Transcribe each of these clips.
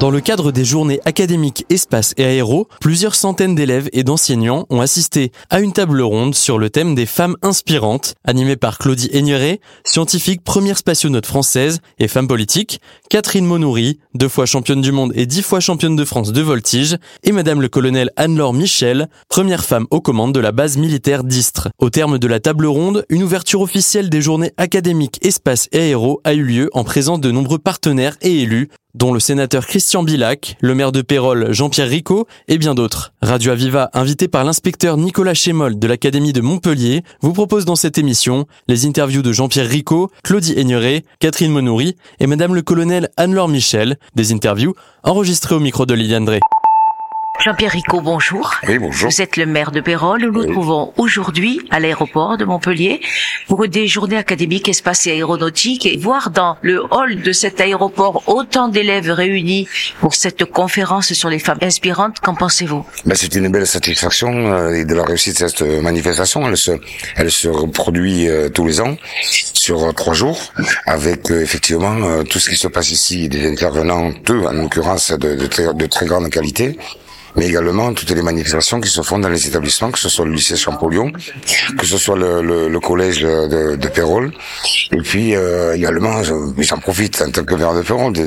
Dans le cadre des journées académiques espace et aéro, plusieurs centaines d'élèves et d'enseignants ont assisté à une table ronde sur le thème des femmes inspirantes, animée par Claudie Aigneret, scientifique première spationaute française et femme politique, Catherine Monoury, deux fois championne du monde et dix fois championne de France de voltige, et Madame le colonel Anne-Laure Michel, première femme aux commandes de la base militaire d'Istres. Au terme de la table ronde, une ouverture officielle des journées académiques espace et aéro a eu lieu en présence de nombreux partenaires et élus, dont le sénateur Christian Bilac, le maire de Pérol Jean-Pierre Ricot et bien d'autres. Radio Aviva, invité par l'inspecteur Nicolas Chémol de l'Académie de Montpellier, vous propose dans cette émission les interviews de Jean-Pierre Ricot, Claudie Aigneret, Catherine Monoury et Madame le colonel Anne-Laure Michel, des interviews enregistrées au micro de Liliane Drey. Jean-Pierre Ricot, bonjour. Oui, bonjour. Vous êtes le maire de Pérol. Nous nous Oui. trouvons aujourd'hui à l'aéroport de Montpellier pour des journées académiques espace et aéronautique et voir dans le hall de cet aéroport autant d'élèves réunis pour cette conférence sur les femmes inspirantes. Qu'en pensez-vous? Ben, c'est une belle satisfaction euh, et de la réussite de cette manifestation. Elle se, elle se reproduit euh, tous les ans sur euh, trois jours avec effectivement tout ce qui se passe ici, des intervenants, deux en l'occurrence de, de, très, de très grande qualité. Mais également toutes les manifestations qui se font dans les établissements, que ce soit le lycée Champollion, que ce soit le, le, le collège de, de Pérol, et puis euh, également, je- j'en profite en tant que maire de Pérol de,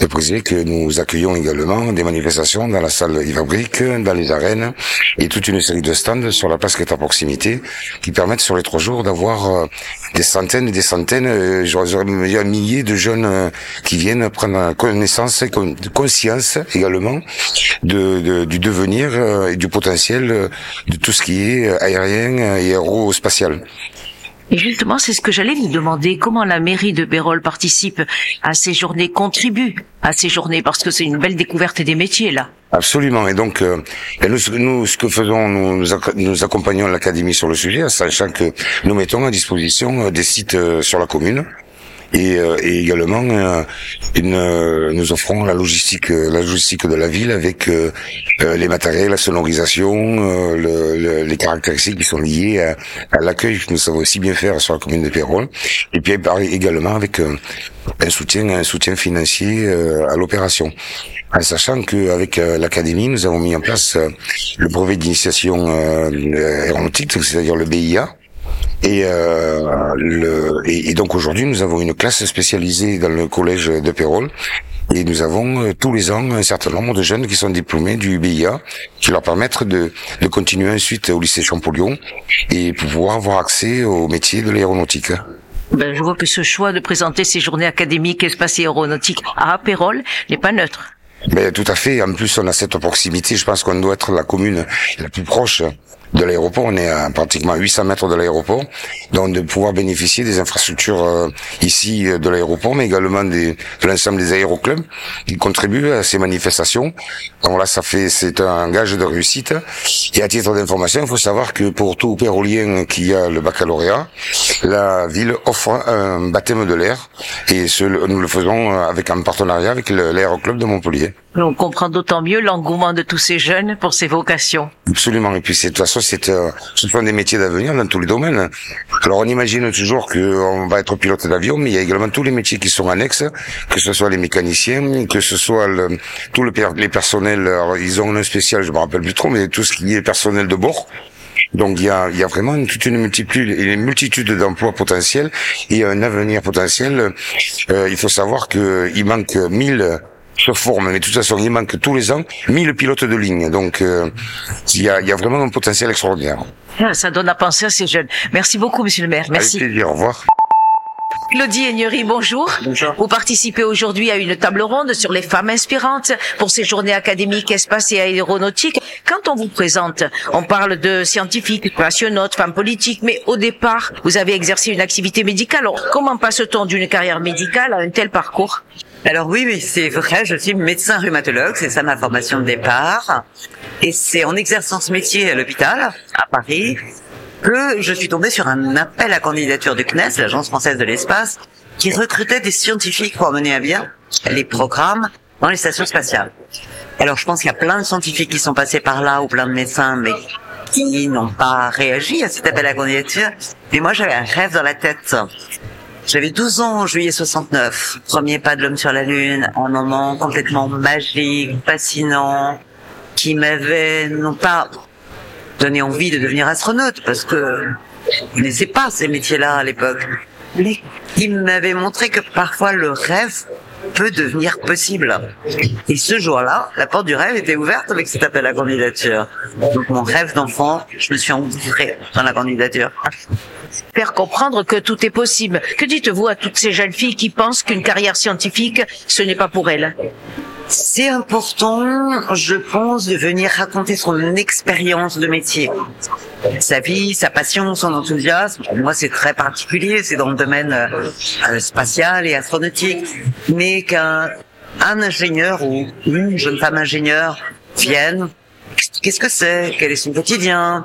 de, préciser que nous accueillons également des manifestations dans la salle Ivabrique, dans les arènes, et toute une série de stands sur la place qui est à proximité, qui permettent sur les trois jours d'avoir euh, des centaines et des centaines, euh, j'aurais même dit un millier de jeunes euh, qui viennent prendre connaissance et con- conscience également de, de- du devenir euh, et du potentiel euh, de tout ce qui est euh, aérien et aérospatial. Et justement, c'est ce que j'allais vous demander. Comment la mairie de Pérol participe à ces journées, contribue à ces journées? Parce que c'est une belle découverte des métiers, là. Absolument. Et donc, euh, et nous, ce que- nous, ce que faisons, nous, nous, acc- nous accompagnons l'académie sur le sujet, sachant que nous mettons à disposition des sites sur la commune. Et, euh, et également, euh, une, euh, nous offrons la logistique, la logistique de la ville avec les matériels, la sonorisation, le- le- les caractéristiques qui sont liées à, à l'accueil que nous savons aussi bien faire sur la commune de Pérol. Et puis également avec un soutien, un soutien financier à l'opération. En sachant qu'avec euh, l'académie, nous avons mis en place euh, le brevet d'initiation euh, aéronautique, c'est-à-dire le BIA. Et, euh, le, et, et donc aujourd'hui, nous avons une classe spécialisée dans le collège de Pérol. Et nous avons euh, tous les ans un certain nombre de jeunes qui sont diplômés du BIA, qui leur permettent de, de continuer ensuite au lycée Champollion et pouvoir avoir accès au métier de l'aéronautique. Ben, je vois que ce choix de présenter ces journées académiques espace et aéronautique à Pérol n'est pas neutre. Mais tout à fait. En plus, on a cette proximité. Je pense qu'on doit être la commune la plus proche de l'aéroport. On est à pratiquement 800 mètres de l'aéroport. Donc, de pouvoir bénéficier des infrastructures euh, ici euh, de l'aéroport, mais également des, de l'ensemble des aéroclubs qui contribuent à ces manifestations. Donc là, ça fait, c'est un gage de réussite. Et à titre d'information, il faut savoir que pour tout pérolien qui a le baccalauréat, la ville offre un baptême de l'air. Et ce, nous le faisons avec un partenariat avec l'aéroclub de Montpellier. On comprend d'autant mieux l'engouement de tous ces jeunes pour ces vocations. Absolument. Et puis, de toute façon, c'est, euh, ce sont des métiers d'avenir dans tous les domaines. Alors, on imagine toujours qu'on va être pilote d'avion, mais il y a également tous les métiers qui sont annexes, que ce soit les mécaniciens, que ce soit le, tout les personnels. Alors, ils ont un spécial, je me rappelle plus trop, mais tout ce qui est personnel de bord. Donc il y a, y a vraiment toute une multitude, une multitude d'emplois potentiels et un avenir potentiel. Euh, il faut savoir que il manque 1000 se forment, mais de toute façon il manque tous les ans 1000 pilotes de ligne. Donc euh, il y a, il y a vraiment un potentiel extraordinaire. Ah, Ça donne à penser à ces jeunes. Merci beaucoup, monsieur le maire. Merci. Avec plaisir. Au revoir. Claudie Aignery, bonjour. Bonjour. Vous participez aujourd'hui à une table ronde sur les femmes inspirantes pour ces journées académiques espace et aéronautique. Quand on vous présente, on parle de scientifiques, passionnautes, femmes politiques, mais au départ, vous avez exercé une activité médicale. Alors, comment passe-t-on d'une carrière médicale à un tel parcours? Alors oui, oui, c'est vrai, je suis médecin rhumatologue, c'est ça ma formation de départ. Et c'est en exerçant ce métier à l'hôpital, à Paris, que je suis tombée sur un appel à candidature du CNES, l'Agence française de l'espace, qui recrutait des scientifiques pour mener à bien les programmes dans les stations spatiales. Alors je pense qu'il y a plein de scientifiques qui sont passés par là, ou plein de médecins, mais qui n'ont pas réagi à cet appel à candidature. Mais moi, j'avais un rêve dans la tête. J'avais 12 ans en juillet 69. Premier pas de l'homme sur la Lune, un moment complètement magique, fascinant, qui m'avait non pas donné envie de devenir astronaute, parce que je ne connaissais pas ces métiers-là à l'époque, mais qui m'avait montré que parfois le rêve peut devenir possible. Et ce jour-là, la porte du rêve était ouverte avec cet appel à candidature. Donc mon rêve d'enfant, je me suis engouffré dans la candidature. Faire comprendre que tout est possible. Que dites-vous à toutes ces jeunes filles qui pensent qu'une carrière scientifique, ce n'est pas pour elles? C'est important, je pense, de venir raconter son expérience de métier. Sa vie, sa passion, son enthousiasme. Moi, c'est très particulier, c'est dans le domaine euh, spatial et astronautique. Mais qu'un un ingénieur ou une jeune femme ingénieure vienne, qu'est-ce que c'est? Quel est son quotidien?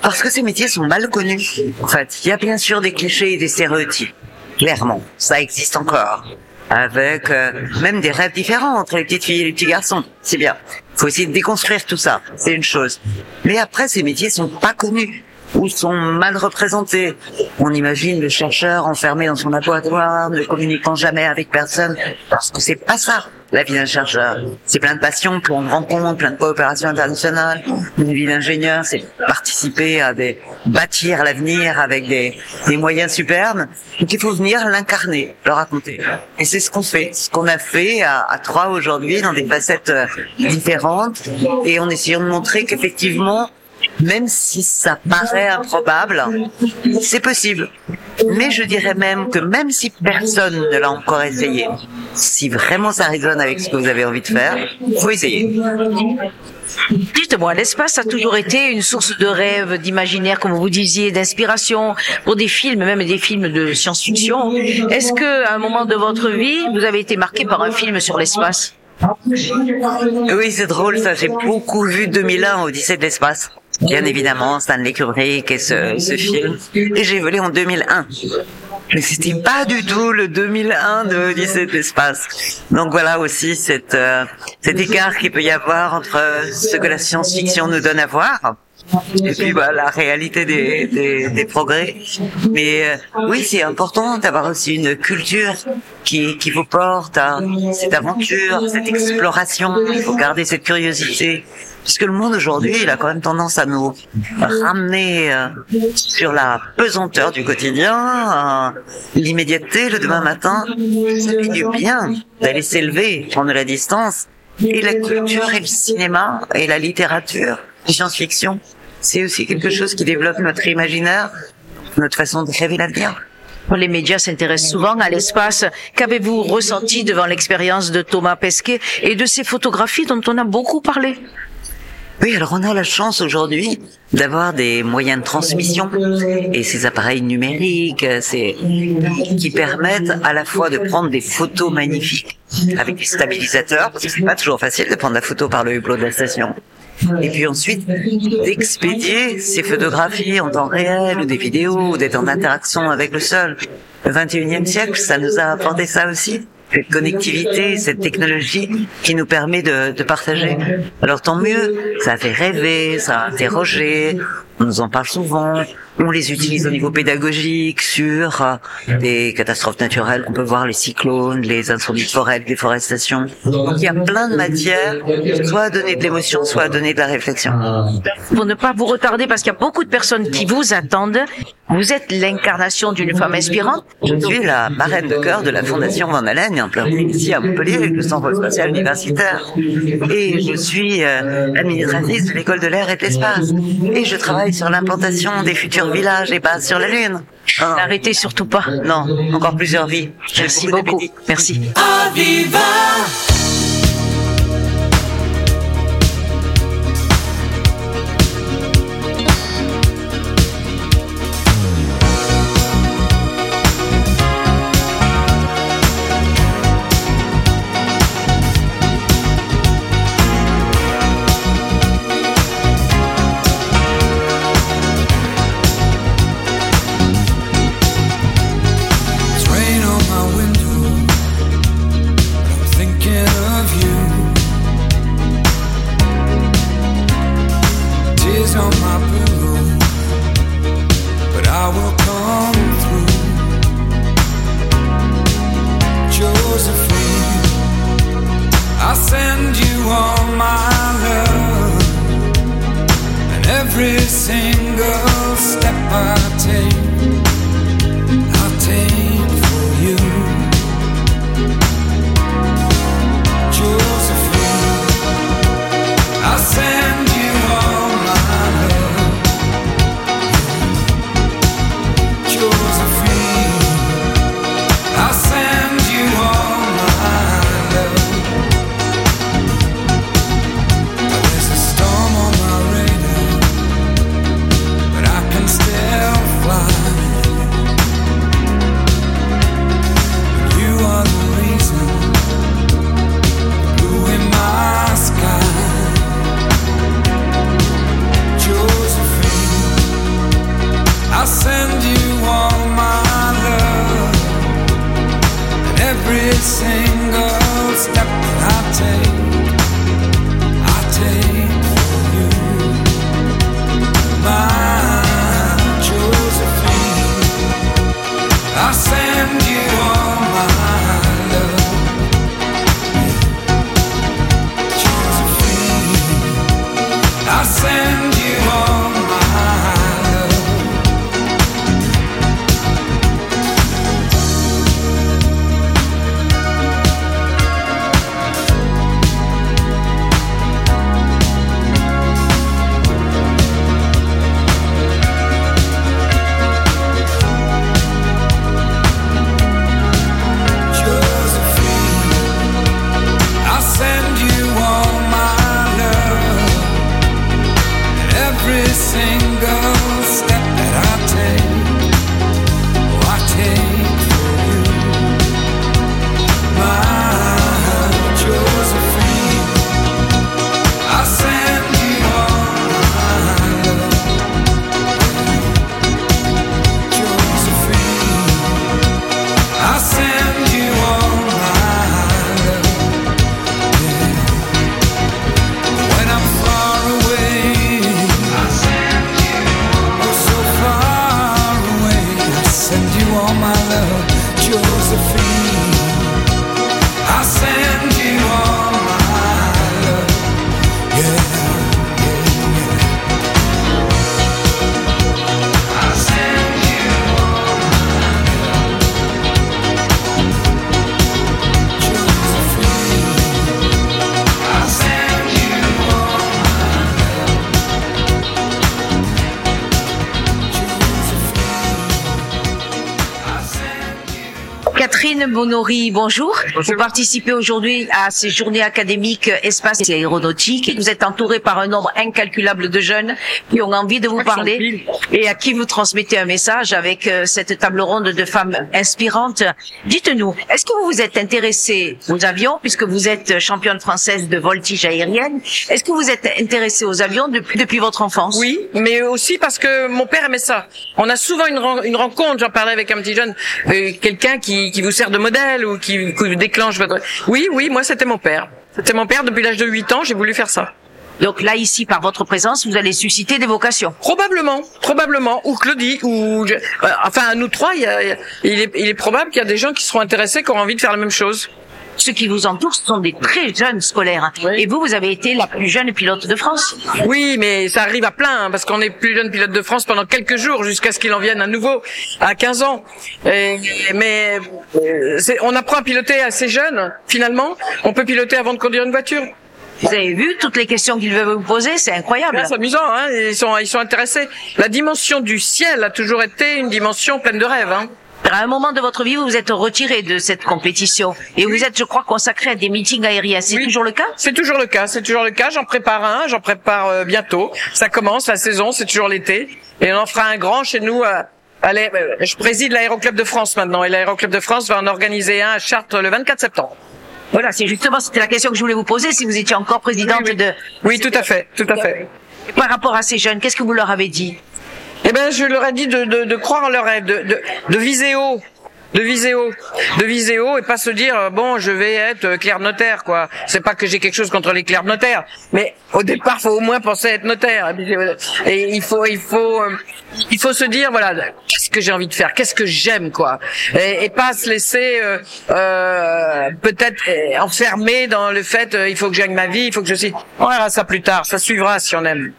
Parce que ces métiers sont mal connus. En fait, il y a bien sûr des clichés et des stéréotypes. Clairement, ça existe encore avec euh, même des rêves différents entre les petites filles et les petits garçons. C'est bien. Faut essayer de déconstruire tout ça. C'est une chose. Mais après, ces métiers sont pas connus ou sont mal représentés. On imagine le chercheur enfermé dans son laboratoire, ne communiquant jamais avec personne, parce que c'est pas ça la vie d'un chercheur. C'est plein de passion, plein de rencontres, plein de coopérations internationales. Une vie d'ingénieur, c'est participer à des bâtir l'avenir avec des, des moyens superbes. Donc il faut venir l'incarner, le raconter. Et c'est ce qu'on fait, ce qu'on a fait à, à trois aujourd'hui dans des facettes euh, différentes, et en essayant de montrer qu'effectivement même si ça paraît improbable, c'est possible. Mais je dirais même que même si personne ne l'a encore essayé, si vraiment ça résonne avec ce que vous avez envie de faire, faut essayer. Dites-moi, l'espace a toujours été une source de rêve, d'imaginaire, comme vous disiez, d'inspiration pour des films, même des films de science-fiction. Est-ce que, à un moment de votre vie, vous avez été marqué par un film sur l'espace? Oui, c'est drôle ça. J'ai beaucoup vu 2001, Odyssée de l'espace. Bien évidemment, Stanley Kubrick et ce, ce film. Et j'ai volé en 2001. Mais c'était pas du tout le 2001 de Odyssée de l'espace. Donc voilà aussi cette, euh, cet écart qu'il peut y avoir entre ce que la science-fiction nous donne à voir et puis bah, la réalité des, des, des progrès. Mais euh, oui, c'est important d'avoir aussi une culture qui, qui vous porte à cette aventure, cette exploration. Il faut garder cette curiosité. Puisque le monde aujourd'hui, il a quand même tendance à nous ramener euh, sur la pesanteur du quotidien, l'immédiateté le demain matin. Ça fait bien d'aller s'élever, prendre la distance. Et la culture et le cinéma et la littérature, la science-fiction, c'est aussi quelque chose qui développe notre imaginaire, notre façon de rêver l'avenir. Les médias s'intéressent souvent à l'espace. Qu'avez-vous ressenti devant l'expérience de Thomas Pesquet et de ces photographies dont on a beaucoup parlé? Oui, alors on a la chance aujourd'hui d'avoir des moyens de transmission et ces appareils numériques, c'est qui permettent à la fois de prendre des photos magnifiques avec des stabilisateurs, parce que c'est pas toujours facile de prendre la photo par le hublot de la station. Et puis ensuite, d'expédier ces photographies en temps réel ou des vidéos ou d'être en interaction avec le sol. Le 21e siècle, ça nous a apporté ça aussi cette connectivité, cette technologie qui nous permet de, de, partager. Alors tant mieux, ça fait rêver, ça a interrogé, on nous en parle souvent, on les utilise au niveau pédagogique sur euh, des catastrophes naturelles qu'on peut voir, les cyclones, les incendies de forêt, les déforestation. Donc il y a plein de matières, soit à donner de l'émotion, soit à donner de la réflexion. Pour ne pas vous retarder, parce qu'il y a beaucoup de personnes qui vous attendent, vous êtes l'incarnation d'une femme inspirante. Je suis la marraine de cœur de la Fondation Van Allen, en plein ici à Montpellier, le Centre spatial universitaire. Et je suis euh, administratrice de l'école de l'air et de l'espace. Et je travaille sur l'implantation des futurs village et pas sur la Lune. Ah. N'arrêtez surtout pas. Non, encore plusieurs vies. Merci beaucoup. Merci. It's I send you all my love, and every single step I take, Catherine Bonory, bonjour. Vous participez aujourd'hui à ces journées académiques espace et aéronautique. Vous êtes entouré par un nombre incalculable de jeunes qui ont envie de vous parler et à qui vous transmettez un message avec euh, cette table ronde de femmes inspirantes. Dites-nous, est-ce que vous vous êtes intéressé aux avions puisque vous êtes championne française de voltige aérienne? Est-ce que vous êtes intéressé aux avions depuis, depuis votre enfance? Oui, mais aussi parce que mon père aimait ça. On a souvent une, ren- une rencontre, j'en parlais avec un petit jeune, euh, quelqu'un qui, qui vous sert de modèle ou qui, qui déclenche votre... Oui, oui, moi c'était mon père. C'était mon père depuis l'âge de 8 ans, j'ai voulu faire ça. Donc là, ici, par votre présence, vous allez susciter des vocations. Probablement, probablement, ou Claudie, ou je- euh, enfin à nous trois, y a- il est, il est probable qu'il y a des gens qui seront intéressés, qui auront envie de faire la même chose. Ceux qui vous entourent, sont des très jeunes scolaires. Oui. Et vous, vous avez été la plus jeune pilote de France. Oui, mais ça arrive à plein, hein, parce qu'on est plus jeune pilote de France pendant quelques jours, jusqu'à ce qu'il en vienne à nouveau, à 15 ans. Et- mais euh, on apprend à piloter assez jeune, finalement. On peut piloter avant de conduire une voiture. Vous avez vu toutes les questions qu'ils veulent vous poser, c'est incroyable. C'est amusant, hein ils, sont, ils sont intéressés. La dimension du ciel a toujours été une dimension pleine de rêves. Hein. À un moment de votre vie, vous vous êtes retiré de cette compétition et vous êtes, je crois, consacré à des meetings aériens. C'est Oui. toujours le cas? C'est toujours le cas, c'est toujours le cas. J'en prépare un, j'en prépare euh, bientôt. Ça commence, la saison, c'est toujours l'été. Et on en fera un grand chez nous. l'aé- euh, je préside l'Aéroclub de France maintenant. Et l'Aéroclub de France va en organiser un à Chartres le 24 septembre. Voilà, c'est justement, c'était la question que je voulais vous poser, si vous étiez encore présidente Oui, oui. de... Oui, tout à fait, tout à fait. Et Par rapport à ces jeunes, qu'est-ce que vous leur avez dit? Eh ben, je leur ai dit de, de, de croire en leur rêve, de, de, de viser haut. De haut, de haut et pas se dire euh, bon je vais être euh, clerc notaire quoi. C'est pas que j'ai quelque chose contre les clercs de notaire, mais au départ faut au moins penser à être notaire. Et, euh, il faut il faut il faut se dire voilà qu'est-ce que j'ai envie de faire, qu'est-ce que j'aime quoi, et, pas se laisser euh, peut-être enfermer dans le fait il faut que j'aille ma vie, il faut que je suis. On verra ça plus tard, ça suivra si on aime.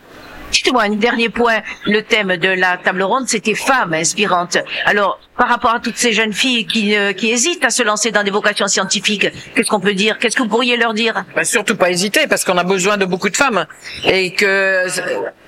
Dites-moi, un dernier point. Le thème de la table ronde, c'était femmes inspirantes. Alors, par rapport à toutes ces jeunes filles qui, euh, qui hésitent à se lancer dans des vocations scientifiques, qu'est-ce qu'on peut dire? Qu'est-ce que vous pourriez leur dire? Bah, surtout pas hésiter parce qu'on a besoin de beaucoup de femmes et que euh,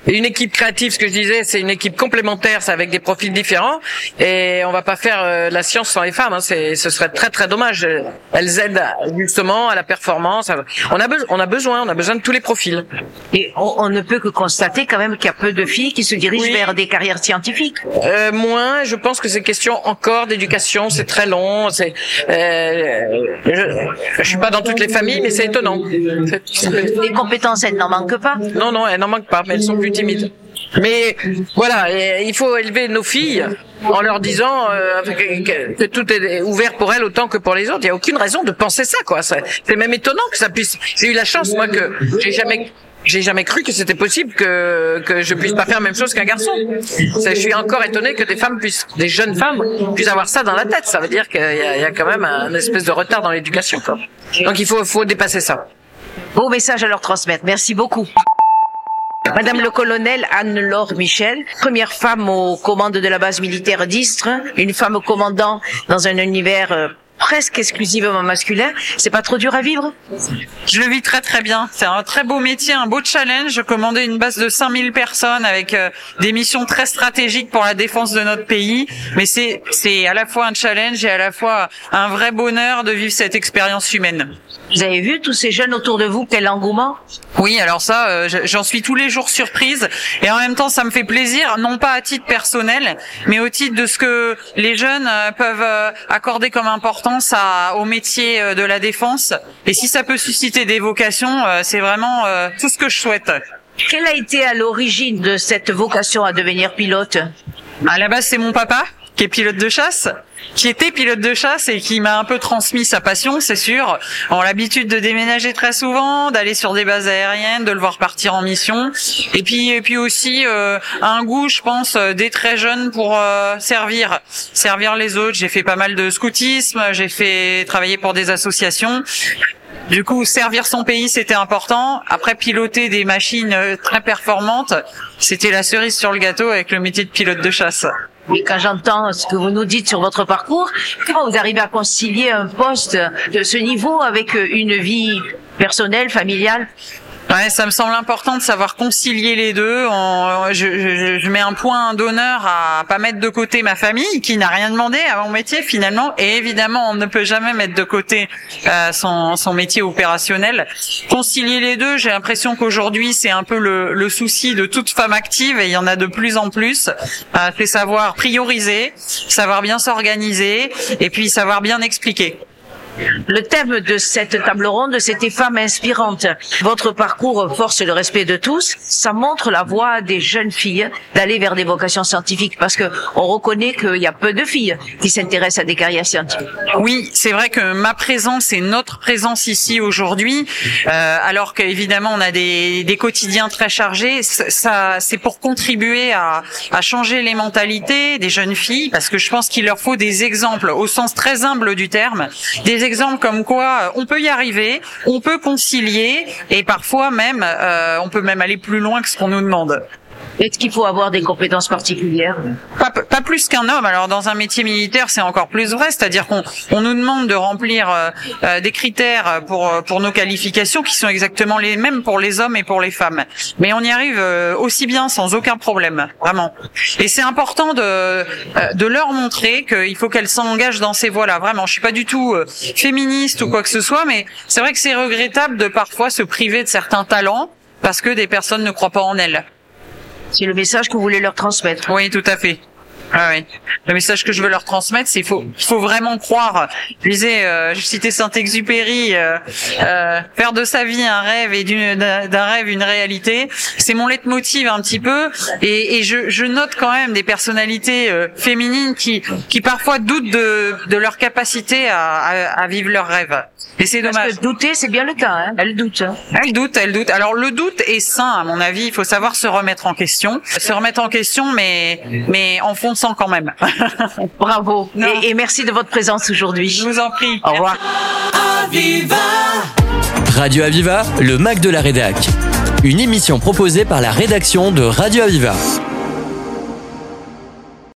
une équipe créative, ce que je disais, c'est une équipe complémentaire, c'est avec des profils différents et on va pas faire euh, la science sans les femmes. Hein, c'est, ce serait très très dommage. Elles aident justement à la performance. On a, besoin, on a besoin, on a besoin de tous les profils. Et on, on ne peut que constater quand même qu'il y a peu de filles qui se dirigent Oui. vers des carrières scientifiques. Euh, moins, je pense que c'est question encore d'éducation, c'est très long. C'est, euh, je, je suis pas dans toutes les familles, mais c'est étonnant. Les compétences, elles n'en manquent pas. Non, non, elles n'en manquent pas, mais elles sont plus timides. Mais voilà, il faut élever nos filles en leur disant euh, que, que- tout est ouvert pour elles autant que pour les autres. Il n'y a aucune raison de penser ça, quoi. C'est même étonnant que ça puisse. J'ai eu la chance, moi, que j'ai jamais. J'ai jamais cru que c'était possible que que je puisse pas faire la même chose qu'un garçon. Je suis encore étonné que des femmes puissent, des jeunes femmes puissent avoir ça dans la tête. Ça veut dire qu'il y, a- quand même un espèce de retard dans l'éducation. Donc il faut faut dépasser ça. Beau message à leur transmettre. Merci beaucoup. Madame le colonel Anne-Laure Michel, première femme aux commandes de la base militaire d'Istres, une femme commandant dans un univers euh, presque exclusivement masculin. C'est pas trop dur à vivre? Je le vis très très bien. C'est un très beau métier, un beau challenge. Je commandais une base de 5000 personnes avec euh, des missions très stratégiques pour la défense de notre pays. Mais c'est c'est à la fois un challenge et à la fois un vrai bonheur de vivre cette expérience humaine. Vous avez vu tous ces jeunes autour de vous, quel engouement Oui, alors ça, euh, je- j'en suis tous les jours surprise et en même temps, ça me fait plaisir, non pas à titre personnel, mais au titre de ce que les jeunes euh, peuvent euh, accorder comme importance à, au métier de la défense. Et si ça peut susciter des vocations, c'est vraiment euh, tout ce que je souhaite. Quelle a été à l'origine de cette vocation à devenir pilote? À la base, c'est mon papa qui est pilote de chasse, qui était pilote de chasse et qui m'a un peu transmis sa passion, c'est sûr. On a l'habitude de déménager très souvent, d'aller sur des bases aériennes, de le voir partir en mission, et puis et puis aussi euh, un goût, je pense, euh, dès très jeune pour euh, servir, servir les autres. J'ai fait pas mal de scoutisme, j'ai fait travailler pour des associations. Du coup, servir son pays, c'était important. Après, piloter des machines euh, très performantes, c'était la cerise sur le gâteau avec le métier de pilote de chasse. Et quand j'entends ce que vous nous dites sur votre parcours, comment vous arrivez à concilier un poste de ce niveau avec une vie personnelle, familiale Ouais, ça me semble important de savoir concilier les deux. On- je, je- je mets un point d'honneur à pas mettre de côté ma famille, qui n'a rien demandé à mon métier finalement. Et évidemment, on ne peut jamais mettre de côté euh, son, son métier opérationnel. Concilier les deux, j'ai l'impression qu'aujourd'hui, c'est un peu le, le souci de toute femme active, et il y en a de plus en plus. Euh, c'est savoir prioriser, savoir bien s'organiser, et puis savoir bien expliquer. Le thème de cette table ronde, c'était femmes inspirantes. Votre parcours force le respect de tous. Ça montre la voie des jeunes filles d'aller vers des vocations scientifiques parce que on reconnaît qu'il y a peu de filles qui s'intéressent à des carrières scientifiques. Oui, c'est vrai que ma présence et notre présence ici aujourd'hui, euh, alors qu'évidemment on a des, des quotidiens très chargés, ça, c'est pour contribuer à, à changer les mentalités des jeunes filles, parce que je pense qu'il leur faut des exemples au sens très humble du terme, des exemples comme quoi euh, on peut y arriver, on peut concilier et parfois même euh, on peut même aller plus loin que ce qu'on nous demande. Est-ce qu'il faut avoir des compétences particulières Pas, pas plus qu'un homme. Alors dans un métier militaire, c'est encore plus vrai, c'est-à-dire qu'on on nous demande de remplir euh, euh, des critères pour euh, pour nos qualifications qui sont exactement les mêmes pour les hommes et pour les femmes. Mais on y arrive euh, aussi bien sans aucun problème, vraiment. Et c'est important de de leur montrer qu'il faut qu'elles s'engagent dans ces voies-là. Vraiment, je suis pas du tout féministe ou quoi que ce soit, mais c'est vrai que c'est regrettable de parfois se priver de certains talents parce que des personnes ne croient pas en elles. C'est le message que vous voulez leur transmettre. Oui, tout à fait. Ah oui. Le message que je veux leur transmettre, c'est faut, faut vraiment croire. Disais, euh, je citais Saint-Exupéry, euh, euh, faire de sa vie un rêve et d'un rêve une réalité. C'est mon leitmotiv un petit peu, et, et je, je note quand même des personnalités euh, féminines qui, qui parfois doutent de, de leur capacité à, à, à vivre leur rêve. Et c'est Parce dommage. que douter, c'est bien le cas. Hein. Elle doute. hein. Elle doute, elle doute. Alors le doute est sain à mon avis. Il faut savoir se remettre en question, se remettre en question, mais mais en fonçant quand même. Bravo. Et merci de votre présence aujourd'hui. Je vous en prie. Au revoir. Radio Aviva, le Mac de la Rédac. Une émission proposée par la rédaction de Radio Aviva.